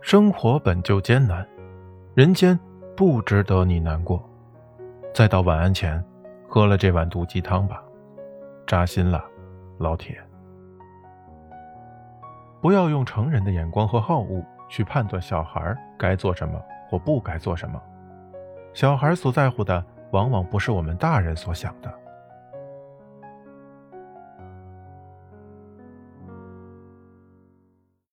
生活本就艰难人间不值得你难过。再到晚安前喝了这碗毒鸡汤吧扎心了老铁。不要用成人的眼光和好恶去判断小孩该做什么或不该做什么。小孩所在乎的往往不是我们大人所想的